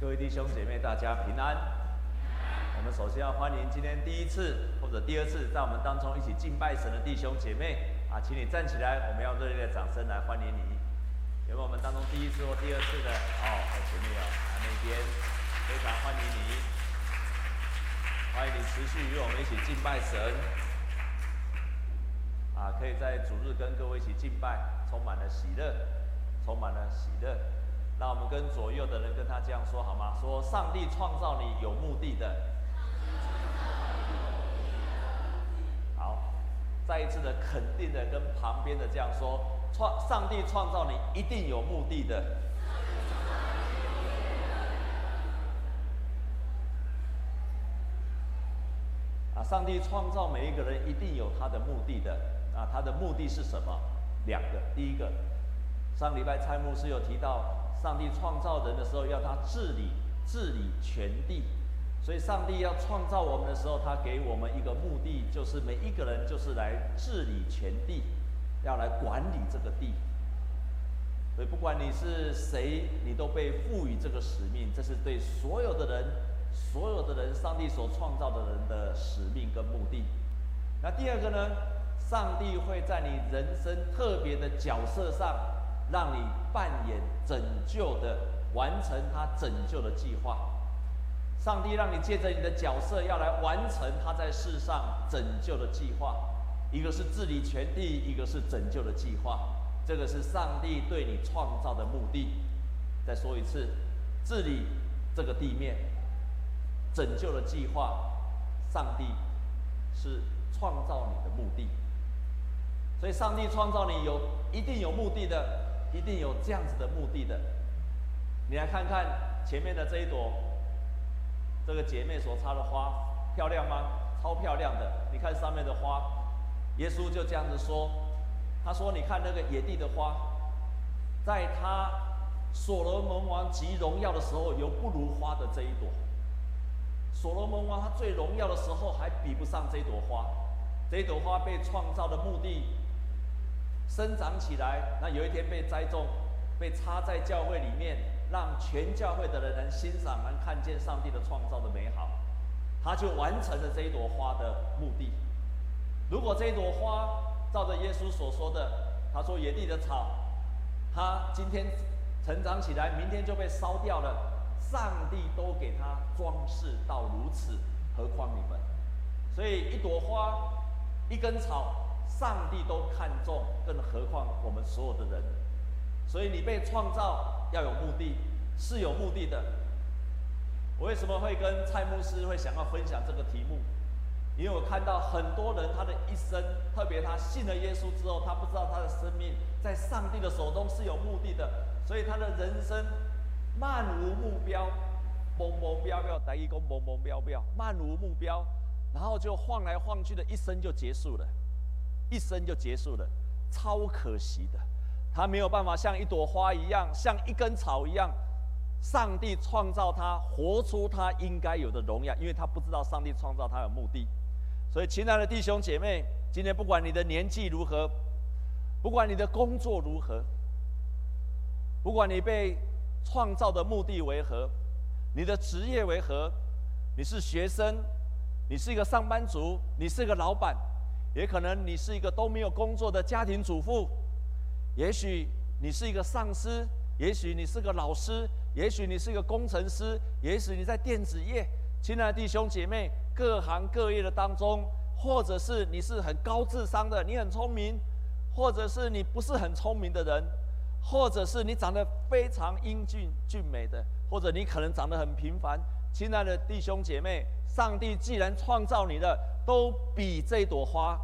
各位弟兄姐妹，大家平安。我们首先要欢迎今天第一次或者第二次在我们当中一起敬拜神的弟兄姐妹啊，请你站起来，我们要热烈的掌声来欢迎你。有没有我们当中第一次或第二次的？哦，在前面哦，在那边，非常欢迎你，欢迎你持续与我们一起敬拜神。啊，可以在主日跟各位一起敬拜，充满了喜乐，充满了喜乐。那我们跟左右的人跟他这样说好吗？说上帝创造你有目的的。好，再一次的肯定的跟旁边的这样说：创上帝创造你一定有目的的。啊，上帝创造每一个人一定有他的目的的。啊，他的目的是什么？两个，第一个，上礼拜蔡牧师有提到。上帝创造人的时候，要他治理治理全地，所以上帝要创造我们的时候，他给我们一个目的，就是每一个人就是来治理全地，要来管理这个地。所以不管你是谁，你都被赋予这个使命，这是对所有的人，所有的人，上帝所创造的人的使命跟目的。那第二个呢？上帝会在你人生特别的角色上。让你扮演拯救的，完成他拯救的计划。上帝让你借着你的角色，要来完成他在世上拯救的计划。一个是治理全地，一个是拯救的计划。这个是上帝对你创造的目的。再说一次，治理这个地面，拯救的计划，上帝是创造你的目的。所以，上帝创造你有一定有目的的。一定有这样子的目的的，你来看看前面的这一朵，这个姐妹所插的花漂亮吗？超漂亮的！你看上面的花，耶稣就这样子说，他说：“你看那个野地的花，在他所罗门王极荣耀的时候，有不如花的这一朵。所罗门王他最荣耀的时候，还比不上这朵花。这朵花被创造的目的。”生长起来，那有一天被栽种，被插在教会里面，让全教会的人能欣赏、能看见上帝的创造的美好，他就完成了这一朵花的目的。如果这一朵花照着耶稣所说的，他说野地的草，它今天成长起来，明天就被烧掉了，上帝都给他装饰到如此，何况你们？所以一朵花，一根草。上帝都看重，更何况我们所有的人。所以你被创造要有目的，是有目的的。我为什么会跟蔡牧师会想要分享这个题目？因为我看到很多人他的一生，特别他信了耶稣之后，他不知道他的生命在上帝的手中是有目的的，所以他的人生漫无目标，懵懵飙飙，第一个懵懵飙飙，漫无目标，然后就晃来晃去的一生就结束了。一生就结束了，超可惜的。他没有办法像一朵花一样，像一根草一样，上帝创造他，活出他应该有的荣耀，因为他不知道上帝创造他的目的。所以，亲爱的弟兄姐妹，今天不管你的年纪如何，不管你的工作如何，不管你被创造的目的为何，你的职业为何，你是学生，你是一个上班族，你是一个老板。也可能你是一个都没有工作的家庭主妇，也许你是一个上司，也许你是个老师，也许你是一个工程师，也许你在电子业。亲爱的弟兄姐妹，各行各业的当中，或者是你是很高智商的，你很聪明，或者是你不是很聪明的人，或者是你长得非常英俊俊美的，或者你可能长得很平凡。亲爱的弟兄姐妹，上帝既然创造你的，都比这朵花。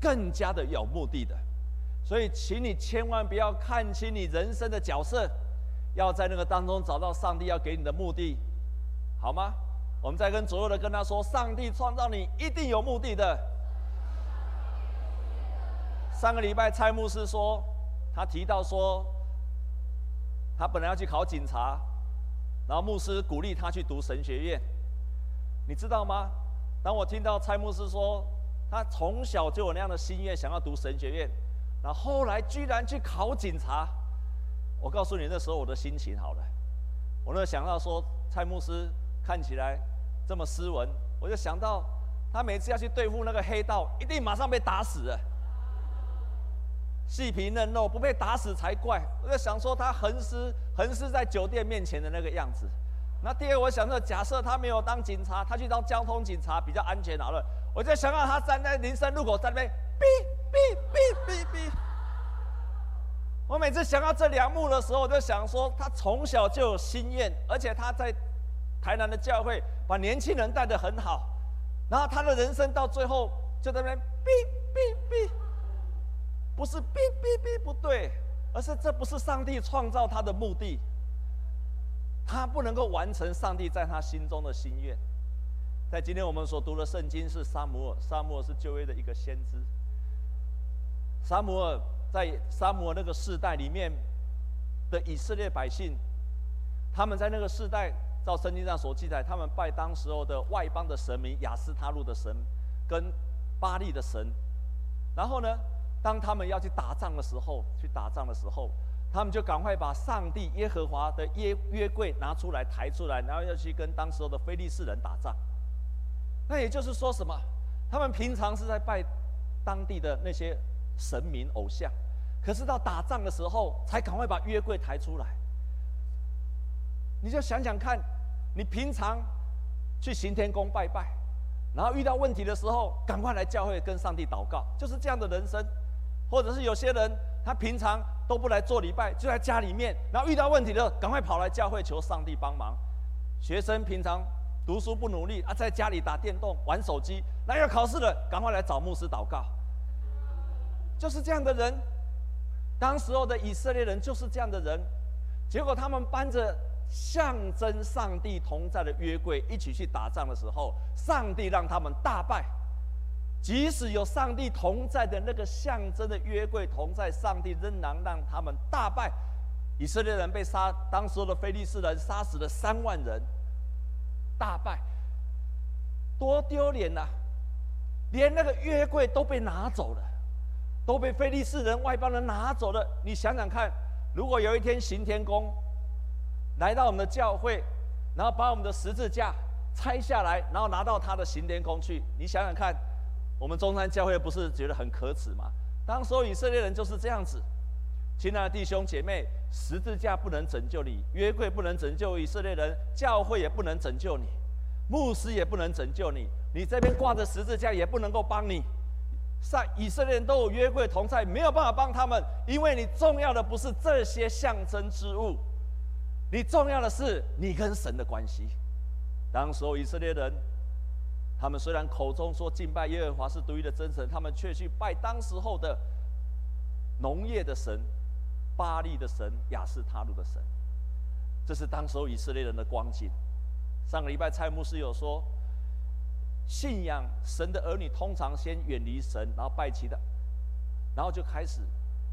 更加的有目的的，所以请你千万不要看清你人生的角色，要在那个当中找到上帝要给你的目的，好吗？我们再跟左右的跟他说，上帝创造你一定有目的的。上个礼拜蔡牧师说，他提到说，他本来要去考警察，然后牧师鼓励他去读神学院，你知道吗？当我听到蔡牧师说。他从小就有那样的心愿，想要读神学院，然后后来居然去考警察。我告诉你，那时候我的心情好了。我那想到说蔡牧师看起来这么斯文，我就想到他每次要去对付那个黑道，一定马上被打死了。细皮嫩肉，不被打死才怪。我就想说他横尸横尸在酒店面前的那个样子。那第二，我想说，假设他没有当警察，他去当交通警察比较安全好了。我就想到他站在林森路口在那边，哔哔哔哔哔。我每次想到这两幕的时候，我就想说，他从小就有心愿，而且他在台南的教会把年轻人带得很好，然后他的人生到最后就在那边，哔哔哔，不是哔哔哔不对，而是这不是上帝创造他的目的。他不能够完成上帝在他心中的心愿。在今天我们所读的圣经是撒母耳，撒母耳是旧约的一个先知。撒母耳在撒母耳那个世代里面的以色列百姓，他们在那个世代，照圣经上所记载，他们拜当时候的外邦的神明亚斯他路的神跟巴力的神。然后呢，当他们要去打仗的时候，去打仗的时候。他们就赶快把上帝耶和华的约约柜拿出来抬出来，然后要去跟当时候的非利士人打仗。那也就是说什么？他们平常是在拜当地的那些神明偶像，可是到打仗的时候才赶快把约柜抬出来。你就想想看，你平常去行天宫拜拜，然后遇到问题的时候赶快来教会跟上帝祷告，就是这样的人生。或者是有些人他平常。都不来做礼拜，就在家里面，然后遇到问题了，赶快跑来教会求上帝帮忙。学生平常读书不努力啊，在家里打电动、玩手机，那要考试了，赶快来找牧师祷告。就是这样的人，当时候的以色列人就是这样的人，结果他们搬着象征上帝同在的约柜一起去打仗的时候，上帝让他们大败。即使有上帝同在的那个象征的约柜同在，上帝仍然让他们大败。以色列人被杀，当时的非利士人杀死了三万人，大败，多丢脸呐！连那个约柜都被拿走了，都被非利士人外邦人拿走了。你想想看，如果有一天行天宫来到我们的教会，然后把我们的十字架拆下来，然后拿到他的行天宫去，你想想看。我们中山教会不是觉得很可耻吗？当时以色列人就是这样子，亲爱的弟兄姐妹，十字架不能拯救你，约柜不能拯救以色列人，教会也不能拯救你，牧师也不能拯救你，你这边挂着十字架也不能够帮你。上以色列人都有约柜同在，没有办法帮他们，因为你重要的不是这些象征之物，你重要的是你跟神的关系。当时候以色列人。他们虽然口中说敬拜耶和华是独一的真神，他们却去拜当时候的农业的神、巴力的神、亚斯他录的神。这是当时候以色列人的光景。上个礼拜蔡牧师有说，信仰神的儿女通常先远离神，然后拜其他，然后就开始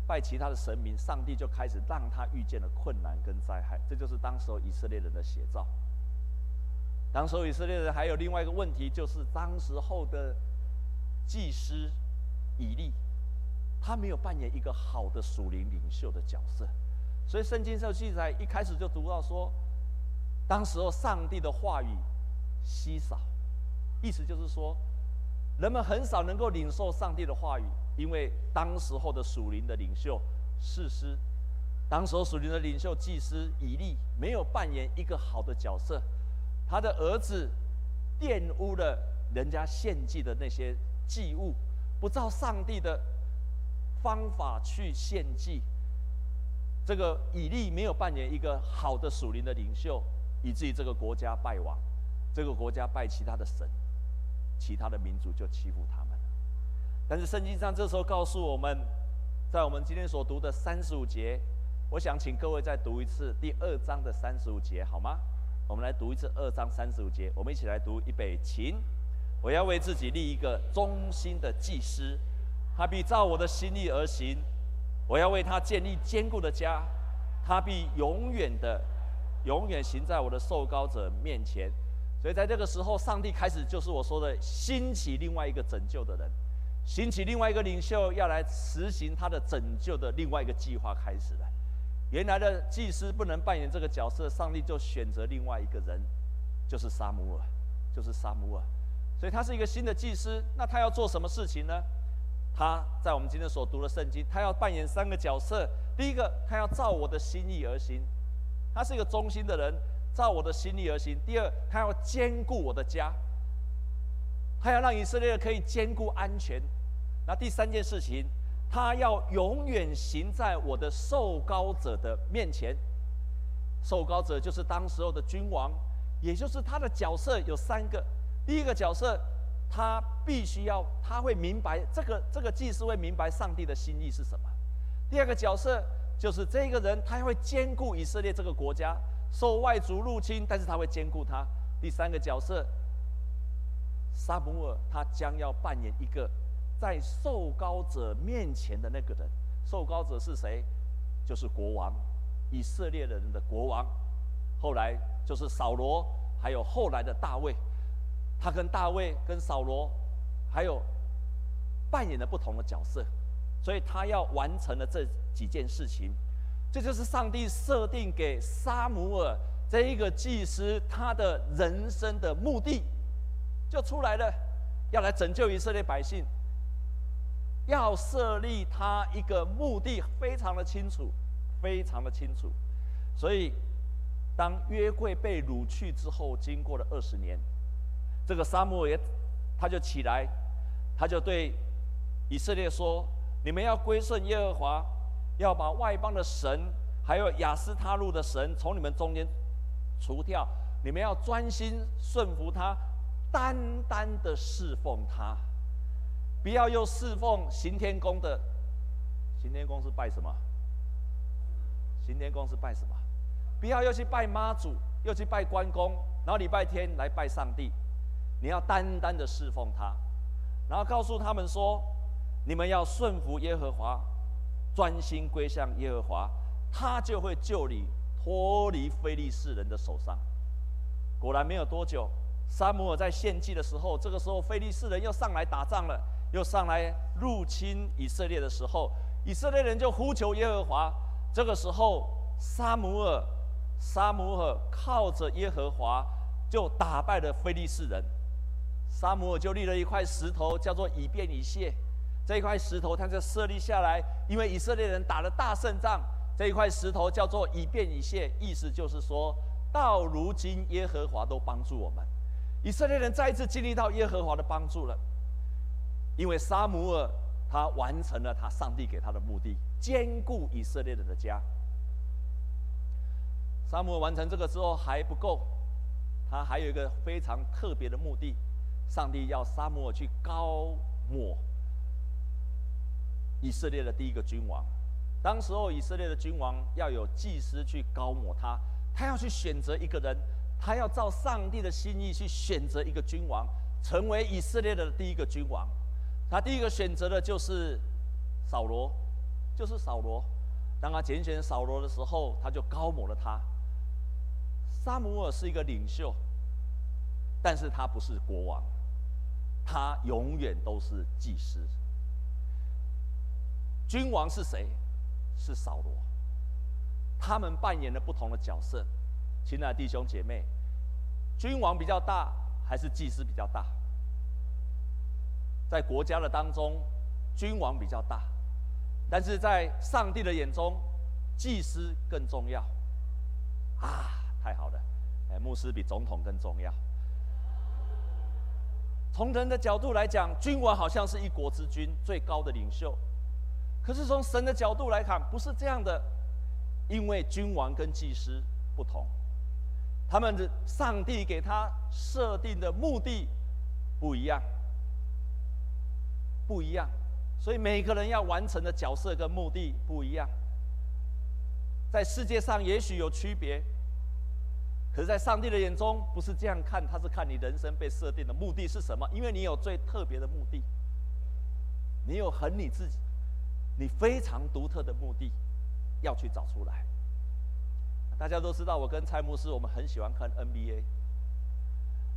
拜其他的神明，上帝就开始让他遇见了困难跟灾害。这就是当时候以色列人的写照。当时候以色列人还有另外一个问题，就是当时候的祭司以利，他没有扮演一个好的属灵领袖的角色，所以圣经上记载一开始就读到说，当时候上帝的话语稀少，意思就是说，人们很少能够领受上帝的话语，因为当时候的属灵的领袖士师，当时候属灵的领袖祭司以利没有扮演一个好的角色。他的儿子玷污了人家献祭的那些祭物，不照上帝的方法去献祭。这个以利没有扮演一个好的属灵的领袖，以至于这个国家败亡，这个国家拜其他的神，其他的民族就欺负他们。但是圣经上这时候告诉我们，在我们今天所读的三十五节，我想请各位再读一次第二章的三十五节，好吗？我们来读一次二章三十五节，我们一起来读预备，请。我要为自己立一个忠心的祭司，他必照我的心意而行。我要为他建立坚固的家，他必永远的、永远行在我的受膏者面前。所以在这个时候，上帝开始就是我说的兴起另外一个拯救的人，兴起另外一个领袖要来实行他的拯救的另外一个计划开始了。原来的祭司不能扮演这个角色，上帝就选择另外一个人，就是撒母耳，就是撒母耳。所以他是一个新的祭司，那他要做什么事情呢？他在我们今天所读的圣经，他要扮演三个角色。第一个，他要照我的心意而行，他是一个忠心的人，照我的心意而行。第二，他要兼顾我的家，他要让以色列可以兼顾安全。那第三件事情，他要永远行在我的受膏者的面前。受膏者就是当时候的君王，也就是他的角色有三个。第一个角色。他必须要，他会明白这个这个祭司会明白上帝的心意是什么。第二个角色就是这个人，他会兼顾以色列这个国家，受外族入侵，但是他会兼顾他。第三个角色，撒母耳他将要扮演一个在受膏者面前的那个人。受膏者是谁？就是国王，以色列人的国王。后来就是扫罗，还有后来的大卫。他跟大卫、跟扫罗，还有扮演了不同的角色，所以他要完成了这几件事情，这就是上帝设定给沙姆尔这一个祭司他的人生的目的，就出来了，要来拯救以色列百姓，要设立他一个目的，非常的清楚，非常的清楚，所以当约柜被掳去之后，经过了二十年。这个撒母耳也，他就起来，他就对以色列说：“你们要归顺耶和华，要把外邦的神，还有亚斯他路的神从你们中间除掉。你们要专心顺服他，单单的侍奉他，不要又侍奉行天宫的。行天宫是拜什么？行天宫是拜什么？不要又去拜妈祖，又去拜关公，然后礼拜天来拜上帝。”你要单单的侍奉他，然后告诉他们说：“你们要顺服耶和华，专心归向耶和华，他就会救你脱离非利士人的手上。”果然没有多久，撒母耳在献祭的时候，这个时候非利士人又上来打仗了，又上来入侵以色列的时候，以色列人就呼求耶和华。这个时候，撒母耳，撒母耳靠着耶和华，就打败了非利士人。撒母耳就立了一块石头，叫做以便以谢。这一块石头，他就设立下来，因为以色列人打了大胜仗。这一块石头叫做以便以谢，意思就是说到如今耶和华都帮助我们，以色列人再一次经历到耶和华的帮助了。因为撒母耳他完成了他上帝给他的目的，坚固以色列人的家。撒母耳完成这个之后还不够，他还有一个非常特别的目的。上帝要撒母耳去膏抹以色列的第一个君王。当时候以色列的君王要有祭司去膏抹他，他要去选择一个人，他要照上帝的心意去选择一个君王，成为以色列的第一个君王。他第一个选择的就是扫罗，就是扫罗。当他拣选扫罗的时候，他就膏抹了他。撒母耳是一个领袖，但是他不是国王。他永远都是祭司。君王是谁？是扫罗。他们扮演了不同的角色。亲爱的弟兄姐妹，君王比较大还是祭司比较大？在国家的当中，君王比较大，但是在上帝的眼中，祭司更重要。啊，太好了！哎，牧师比总统更重要。从人的角度来讲，君王好像是一国之君，最高的领袖。可是从神的角度来看，不是这样的，因为君王跟祭司不同，他们的上帝给他设定的目的不一样，不一样，所以每个人要完成的角色跟目的不一样。在世界上也许有区别。可是，在上帝的眼中，不是这样看，他是看你人生被设定的目的是什么？因为你有最特别的目的，你有很你自己，你非常独特的目的，要去找出来。大家都知道，我跟蔡牧师，我们很喜欢看 NBA，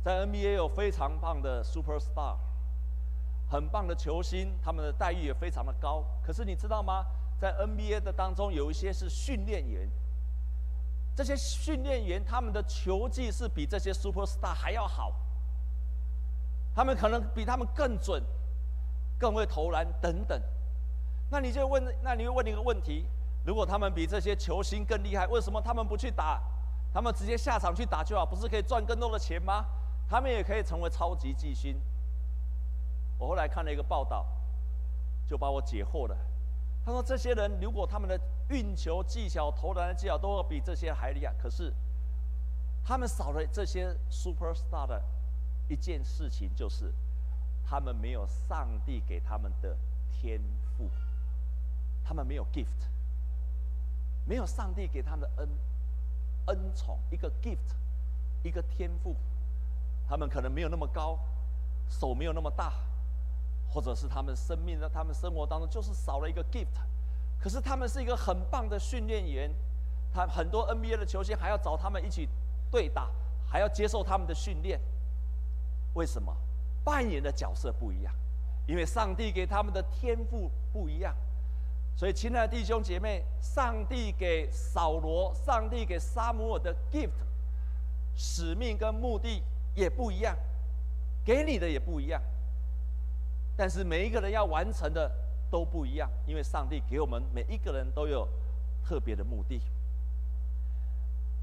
在 NBA 有非常棒的 Superstar，很棒的球星，他们的待遇也非常的高。可是你知道吗？在 NBA 的当中有一些是训练员，这些训练员他们的球技是比这些 Superstar 还要好，他们可能比他们更准，更会投篮等等。那你就问，那你会问一个问题：如果他们比这些球星更厉害，为什么他们不去打？他们直接下场去打就好，不是可以赚更多的钱吗？他们也可以成为超级巨星。我后来看了一个报道，就把我解惑了。他说：“这些人如果他们的运球技巧、投篮的技巧都要比这些还厉害，可是他们少了这些 superstar 的一件事情，就是他们没有上帝给他们的天赋，他们没有 gift，没有上帝给他们的恩恩宠，一个 gift，一个天赋。他们可能没有那么高，手没有那么大。”或者是他们生命的、他们生活当中就是少了一个 gift，可是他们是一个很棒的训练员，他很多 NBA 的球星还要找他们一起对打，还要接受他们的训练。为什么？扮演的角色不一样，因为上帝给他们的天赋不一样。所以，亲爱的弟兄姐妹，上帝给扫罗、上帝给撒母耳的 gift，使命跟目的也不一样，给你的也不一样。但是每一个人要完成的都不一样，因为上帝给我们每一个人都有特别的目的。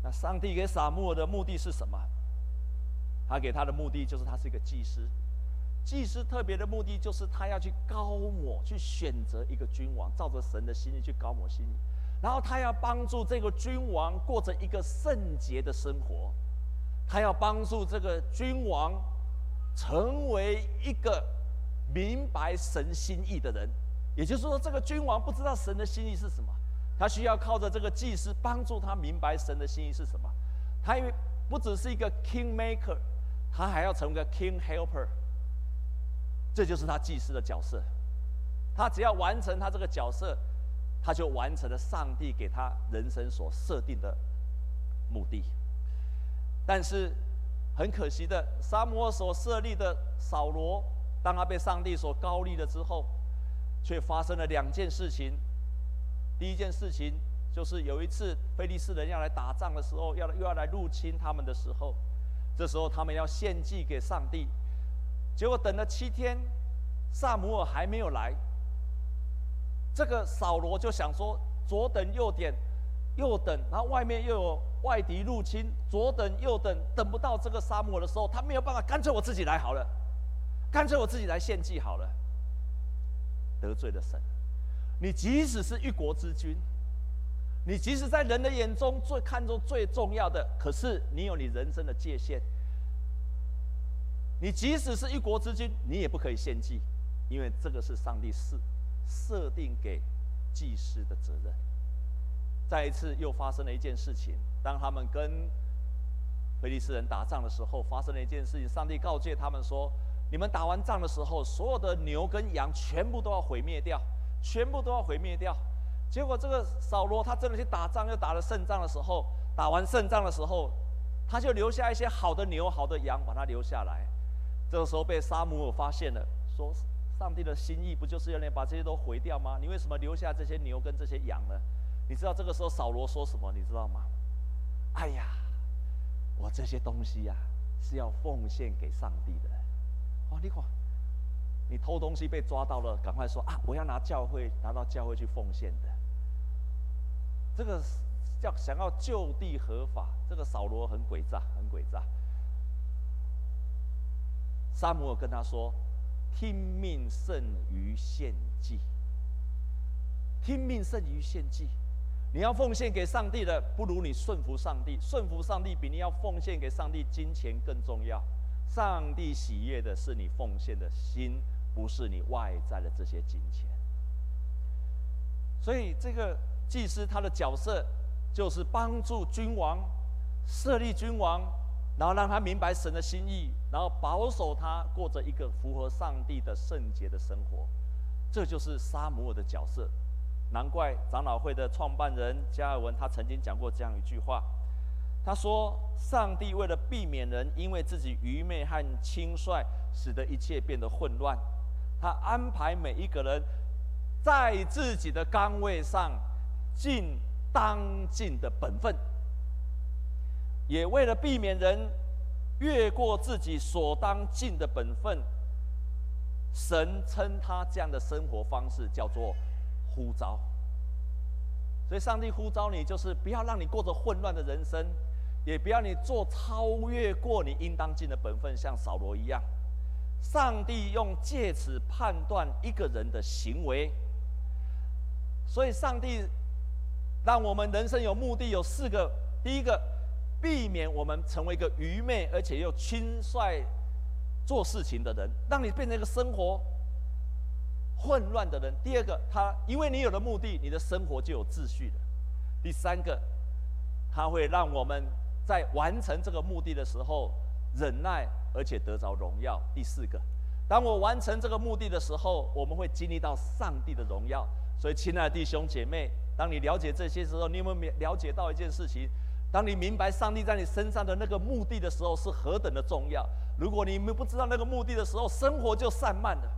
那上帝给撒母耳的目的是什么？他给他的目的就是他是一个祭司，祭司特别的目的就是他要去高抹，去选择一个君王，照着神的心意去高抹心意，然后他要帮助这个君王过着一个圣洁的生活，他要帮助这个君王成为一个。明白神心意的人，也就是说，这个君王不知道神的心意是什么，他需要靠着这个祭司帮助他明白神的心意是什么。他因为不只是一个 king maker，他还要成为个 king helper。这就是他祭司的角色。他只要完成他这个角色，他就完成了上帝给他人生所设定的目的。但是很可惜的，撒母耳所设立的扫罗。当他被上帝所膏立了之后，却发生了两件事情。第一件事情就是有一次非利士人要来打仗的时候，要又要来入侵他们的时候，这时候他们要献祭给上帝。结果等了七天，撒母耳还没有来。这个扫罗就想说，左等右点，右等，然后外面又有外敌入侵，左等右等，等不到这个撒母耳的时候，他没有办法，干脆我自己来好了。干脆我自己来献祭好了，得罪了神。你即使是一国之君，你即使在人的眼中最看重最重要的，可是你有你人生的界限。你即使是一国之君，你也不可以献祭，因为这个是上帝设设定给祭司的责任。再一次又发生了一件事情，当他们跟非利士人打仗的时候，发生了一件事情，上帝告诫他们说。你们打完仗的时候，所有的牛跟羊全部都要毁灭掉，全部都要毁灭掉。结果这个扫罗他真的去打仗，又打了胜仗的时候，打完胜仗的时候，他就留下一些好的牛、好的羊，把它留下来。这个时候被撒母耳发现了，说：“上帝的心意不就是要你把这些都毁掉吗？你为什么留下这些牛跟这些羊呢？”你知道这个时候扫罗说什么？你知道吗？哎呀，我这些东西呀、是要奉献给上帝的。哦，你看，你偷东西被抓到了，赶快说啊！我要拿教会拿到教会去奉献的。这个叫想要就地合法，这个扫罗很诡诈，很诡诈。撒母耳跟他说：“听命胜于献祭，听命胜于献祭。你要奉献给上帝的，不如你顺服上帝。顺服上帝比你要奉献给上帝金钱更重要。”上帝喜悦的是你奉献的心，不是你外在的这些金钱。所以，这个祭司他的角色就是帮助君王设立君王，然后让他明白神的心意，然后保守他过着一个符合上帝的圣洁的生活。这就是撒母耳的角色。难怪长老会的创办人加尔文他曾经讲过这样一句话。他说：“上帝为了避免人因为自己愚昧和轻率，使得一切变得混乱，他安排每一个人在自己的岗位上尽当尽的本分，也为了避免人越过自己所当尽的本分，神称他这样的生活方式叫做呼召。所以，上帝呼召你，就是不要让你过着混乱的人生，也不要你做超越过你应当尽的本分，像扫罗一样。上帝用借此判断一个人的行为。所以，上帝让我们人生有目的，有四个：第一个，避免我们成为一个愚昧而且又轻率做事情的人，让你变成一个生活混乱的人。第二个，他因为你有了目的，你的生活就有秩序了。第三个，他会让我们在完成这个目的的时候忍耐，而且得着荣耀。第四个，当我完成这个目的的时候，我们会经历到上帝的荣耀。所以，亲爱的弟兄姐妹，当你了解这些时候，你有没有了解到一件事情？当你明白上帝在你身上的那个目的的时候，是何等的重要。如果你们不知道那个目的的时候，生活就散漫了。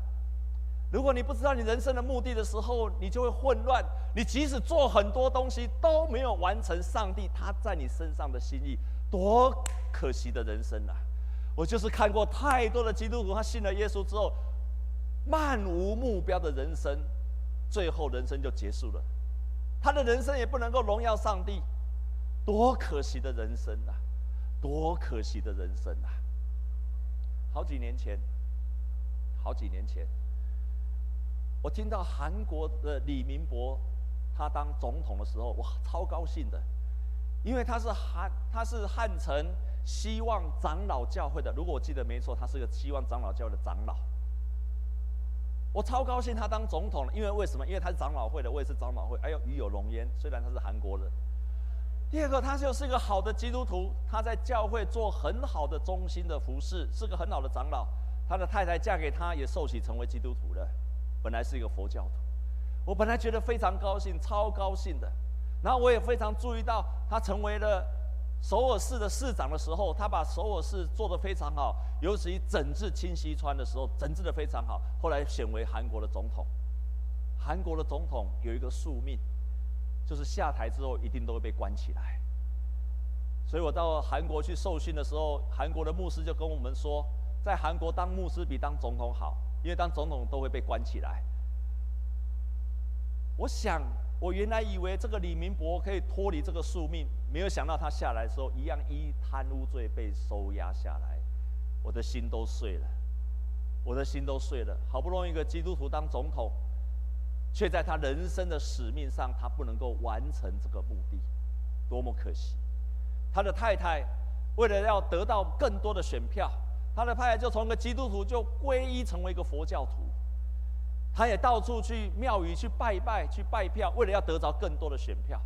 如果你不知道你人生的目的的时候，你就会混乱。你即使做很多东西都没有完成上帝他在你身上的心意，多可惜的人生啊！我就是看过太多的基督徒，他信了耶稣之后，漫无目标的人生，最后人生就结束了。他的人生也不能够荣耀上帝，多可惜的人生啊！多可惜的人生啊！好几年前，好几年前，我听到韩国的李明博他当总统的时候，哇，超高兴的，因为他是汉他是汉城希望长老教会的，如果我记得没错，他是个希望长老教会的长老。我超高兴他当总统了，因为为什么？因为他是长老会的，我也是长老会，哎呦，与有荣焉。虽然他是韩国人。第二个，他就是一个好的基督徒，他在教会做很好的中心的服侍，是个很好的长老。他的太太嫁给他，也受洗成为基督徒了，本来是一个佛教徒。我本来觉得非常高兴，超高兴的。然后我也非常注意到，他成为了首尔市的市长的时候，他把首尔市做得非常好，尤其整治清溪川的时候，整治得非常好。后来选为韩国的总统。韩国的总统有一个宿命。就是下台之后一定都会被关起来，所以我到韩国去受训的时候，韩国的牧师就跟我们说，在韩国当牧师比当总统好，因为当总统都会被关起来。我想，我原来以为这个李明博可以脱离这个宿命，没有想到他下来的时候，一样依贪污罪被收押下来，我的心都碎了，我的心都碎了。好不容易一个基督徒当总统。却在他人生的使命上，他不能够完成这个目的，多么可惜！他的太太为了要得到更多的选票，他的太太就从一个基督徒就皈依成为一个佛教徒。他也到处去庙宇去拜拜去拜票，为了要得着更多的选票。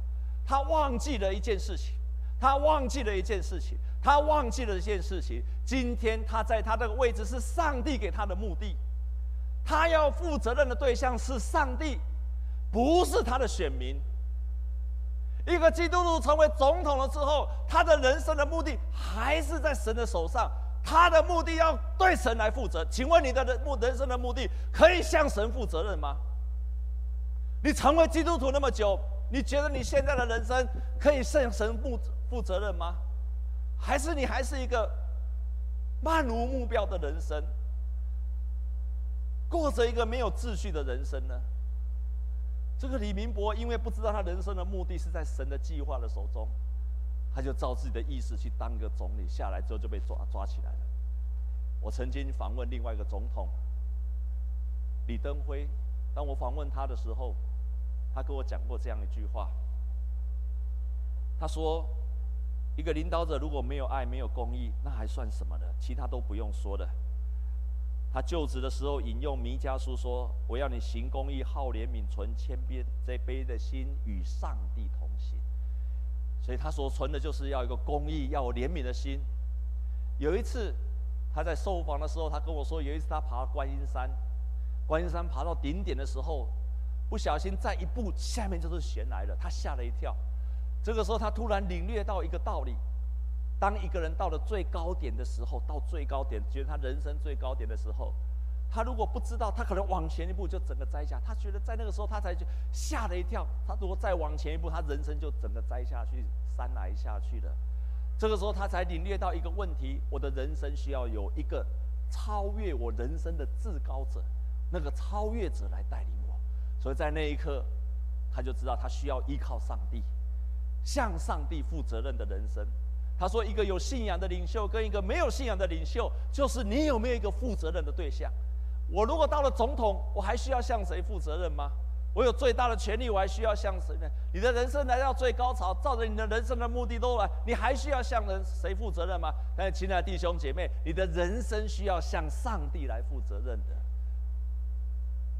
他忘记了一件事情，他忘记了一件事情，他忘记了一件事情。今天他在他这个位置是上帝给他的目的。他要负责任的对象是上帝，不是他的选民。一个基督徒成为总统了之后，他的人生的目的还是在神的手上。他的目的要对神来负责。请问你的人目人生的目的可以向神负责任吗？你成为基督徒那么久，你觉得你现在的人生可以向神负负责任吗？还是你还是一个漫无目标的人生？过着一个没有秩序的人生呢？这个李明博因为不知道他人生的目的是在神的计划的手中，他就照自己的意思去当个总理，下来之后就被抓抓起来了。我曾经访问另外一个总统李登辉，当我访问他的时候，他跟我讲过这样一句话。他说：“一个领导者如果没有爱、没有公义，那还算什么呢？其他都不用说的。”他就职的时候引用弥迦书说：“我要你行公义、好怜悯、存谦卑这卑的心，与上帝同行。”所以他所存的就是要一个公义、要有怜悯的心。有一次他在受访的时候，他跟我说，有一次他爬观音山，观音山爬到顶点的时候，不小心再一步，下面就是悬崖了，他吓了一跳。这个时候他突然领略到一个道理。当一个人到了最高点的时候，到最高点，觉得他人生最高点的时候，他如果不知道，他可能往前一步就整个栽下。他觉得在那个时候，他才就吓了一跳。他如果再往前一步，他人生就整个栽下去，山崖下去了。这个时候，他才领略到一个问题：我的人生需要有一个超越我人生的至高者，那个超越者来带领我。所以在那一刻，他就知道他需要依靠上帝，向上帝负责任的人生。他说：“一个有信仰的领袖跟一个没有信仰的领袖，就是你有没有一个负责任的对象。我如果到了总统，我还需要向谁负责任吗？我有最大的权利，我还需要向谁呢？你的人生来到最高潮，照着你的人生的目的都来，你还需要向人谁负责任吗？但是，亲爱的弟兄姐妹，你的人生需要向上帝来负责任的，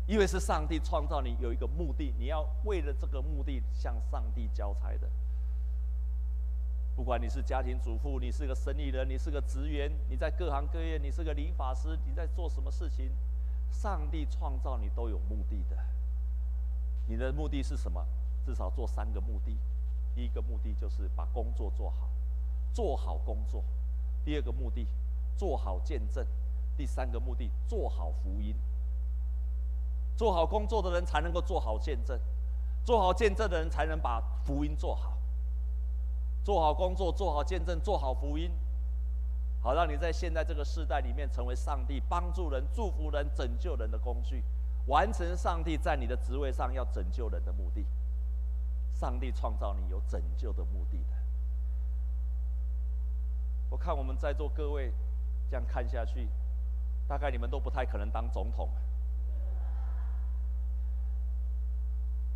因为是上帝创造你有一个目的，你要为了这个目的向上帝交差的。”不管你是家庭主妇，你是个生意人，你是个职员，你在各行各业，你是个理发师，你在做什么事情？上帝创造你都有目的的。你的目的是什么？至少做三个目的。第一个目的就是把工作做好，做好工作；第二个目的，做好见证；第三个目的，做好福音。做好工作的人才能够做好见证，做好见证的人才能把福音做好。做好工作，做好见证，做好福音，好让你在现在这个时代里面成为上帝帮助人、祝福人、拯救人的工具，完成上帝在你的职位上要拯救人的目的。上帝创造你有拯救的目的的。我看我们在座各位这样看下去，大概你们都不太可能当总统。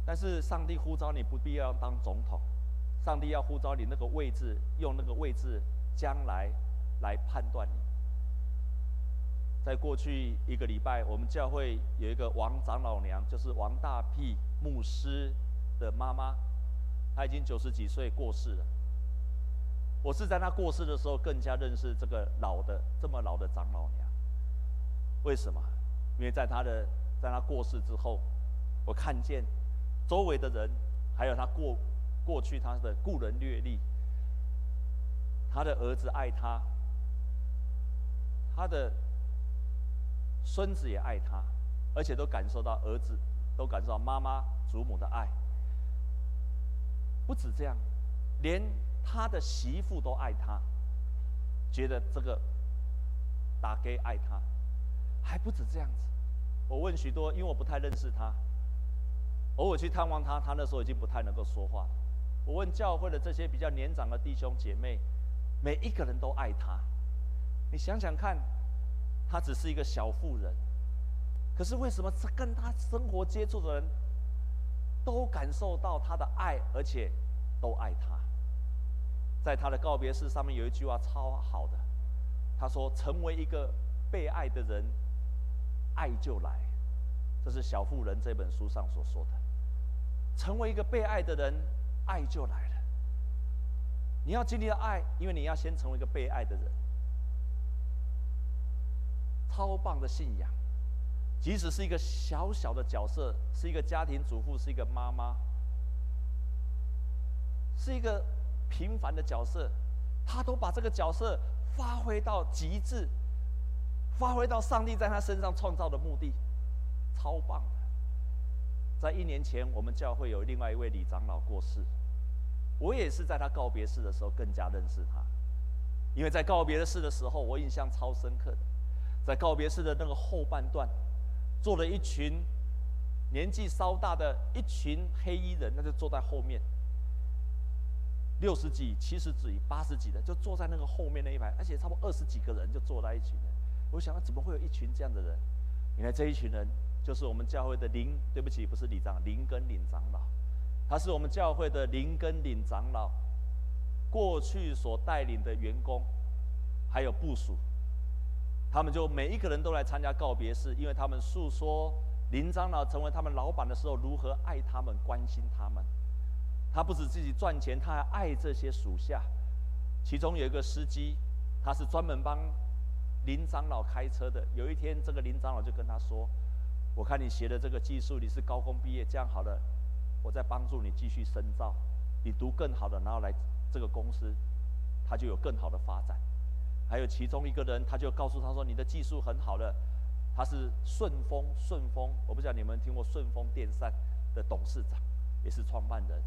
但是上帝呼召你，不必要当总统。上帝要呼召你那个位置，用那个位置将来来判断你。在过去一个礼拜，我们教会有一个王长老娘，就是王大屁牧师的妈妈，她已经九十几岁过世了。我是在她过世的时候更加认识这个老的这么老的长老娘。为什么？因为在她的在她过世之后，我看见周围的人，还有她过。过去他的故人阅历，他的儿子爱他，他的孙子也爱他，而且都感受到儿子，都感受到妈妈祖母的爱。不止这样，连他的媳妇都爱他，觉得这个打给爱他，还不止这样子。我问许多，因为我不太认识他，偶尔去探望他，他那时候已经不太能够说话。我问教会的这些比较年长的弟兄姐妹，每一个人都爱他。你想想看，他只是一个小妇人，可是为什么这跟他生活接触的人都感受到他的爱，而且都爱他？在他的告别式上面有一句话超好的，他说：“成为一个被爱的人，爱就来。”这是《小妇人》这本书上所说的。成为一个被爱的人。爱就来了。你要经历到爱，因为你要先成为一个被爱的人。超棒的信仰，即使是一个小小的角色，是一个家庭主妇，是一个妈妈，是一个平凡的角色，他都把这个角色发挥到极致，发挥到上帝在他身上创造的目的，超棒的。在一年前，我们教会有另外一位李长老过世。我也是在他告别式的时候更加认识他，因为在告别式的时候，我印象超深刻的，在告别式的那个后半段，坐了一群年纪稍大的一群黑衣人，那就坐在后面，六十几、七十几、八十几的，就坐在那个后面那一排，而且差不多二十几个人就坐在一起。我想，怎么会有一群这样的人？原来这一群人就是我们教会的林，对不起，不是李长林跟林长老。他是我们教会的林根林长老，过去所带领的员工，还有部属，他们就每一个人都来参加告别式，因为他们诉说林长老成为他们老板的时候如何爱他们、关心他们。他不止自己赚钱，他还爱这些属下。其中有一个司机，他是专门帮林长老开车的。有一天，这个林长老就跟他说：“我看你学的这个技术，你是高工毕业，这样好了。”我再帮助你继续深造，你读更好的，然后来这个公司，他就有更好的发展。还有其中一个人，他就告诉他说：“你的技术很好了，他是顺丰，顺丰，我不知道你们听过顺丰电扇的董事长，也是创办人。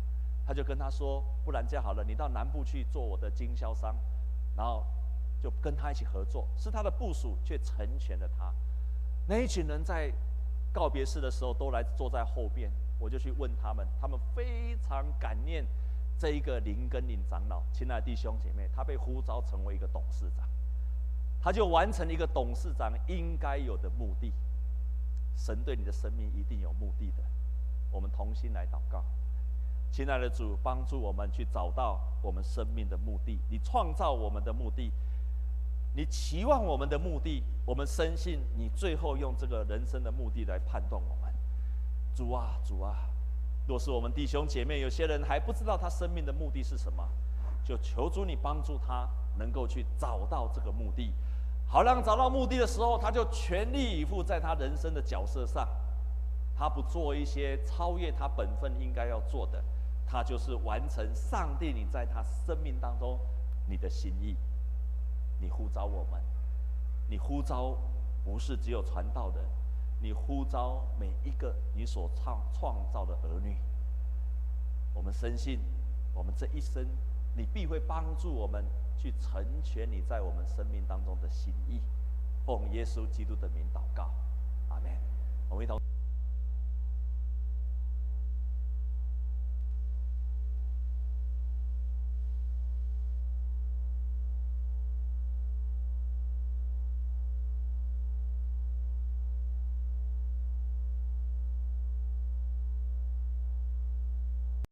他就跟他说：“不然这样好了，你到南部去做我的经销商，然后就跟他一起合作。”是他的部署却成全了他。那一群人在告别式的时候都来坐在后边，我就去问他们，他们非常感念这一个林根林长老。亲爱的弟兄姐妹，他被呼召成为一个董事长，他就完成了一个董事长应该有的目的。神对你的生命一定有目的的，我们同心来祷告。亲爱的主，帮助我们去找到我们生命的目的。你创造我们的目的，你期望我们的目的，我们深信你最后用这个人生的目的来判断我们。主啊，主啊，若是我们弟兄姐妹有些人还不知道他生命的目的是什么，就求主你帮助他能够去找到这个目的，好让找到目的的时候，他就全力以赴在他人生的角色上，他不做一些超越他本分应该要做的。他就是完成上帝你在他生命当中你的心意，你呼召我们，你呼召不是只有传道的，你呼召每一个你所创创造的儿女。我们深信，我们这一生你必会帮助我们去成全你在我们生命当中的心意。奉耶稣基督的名祷告，阿门。我们一同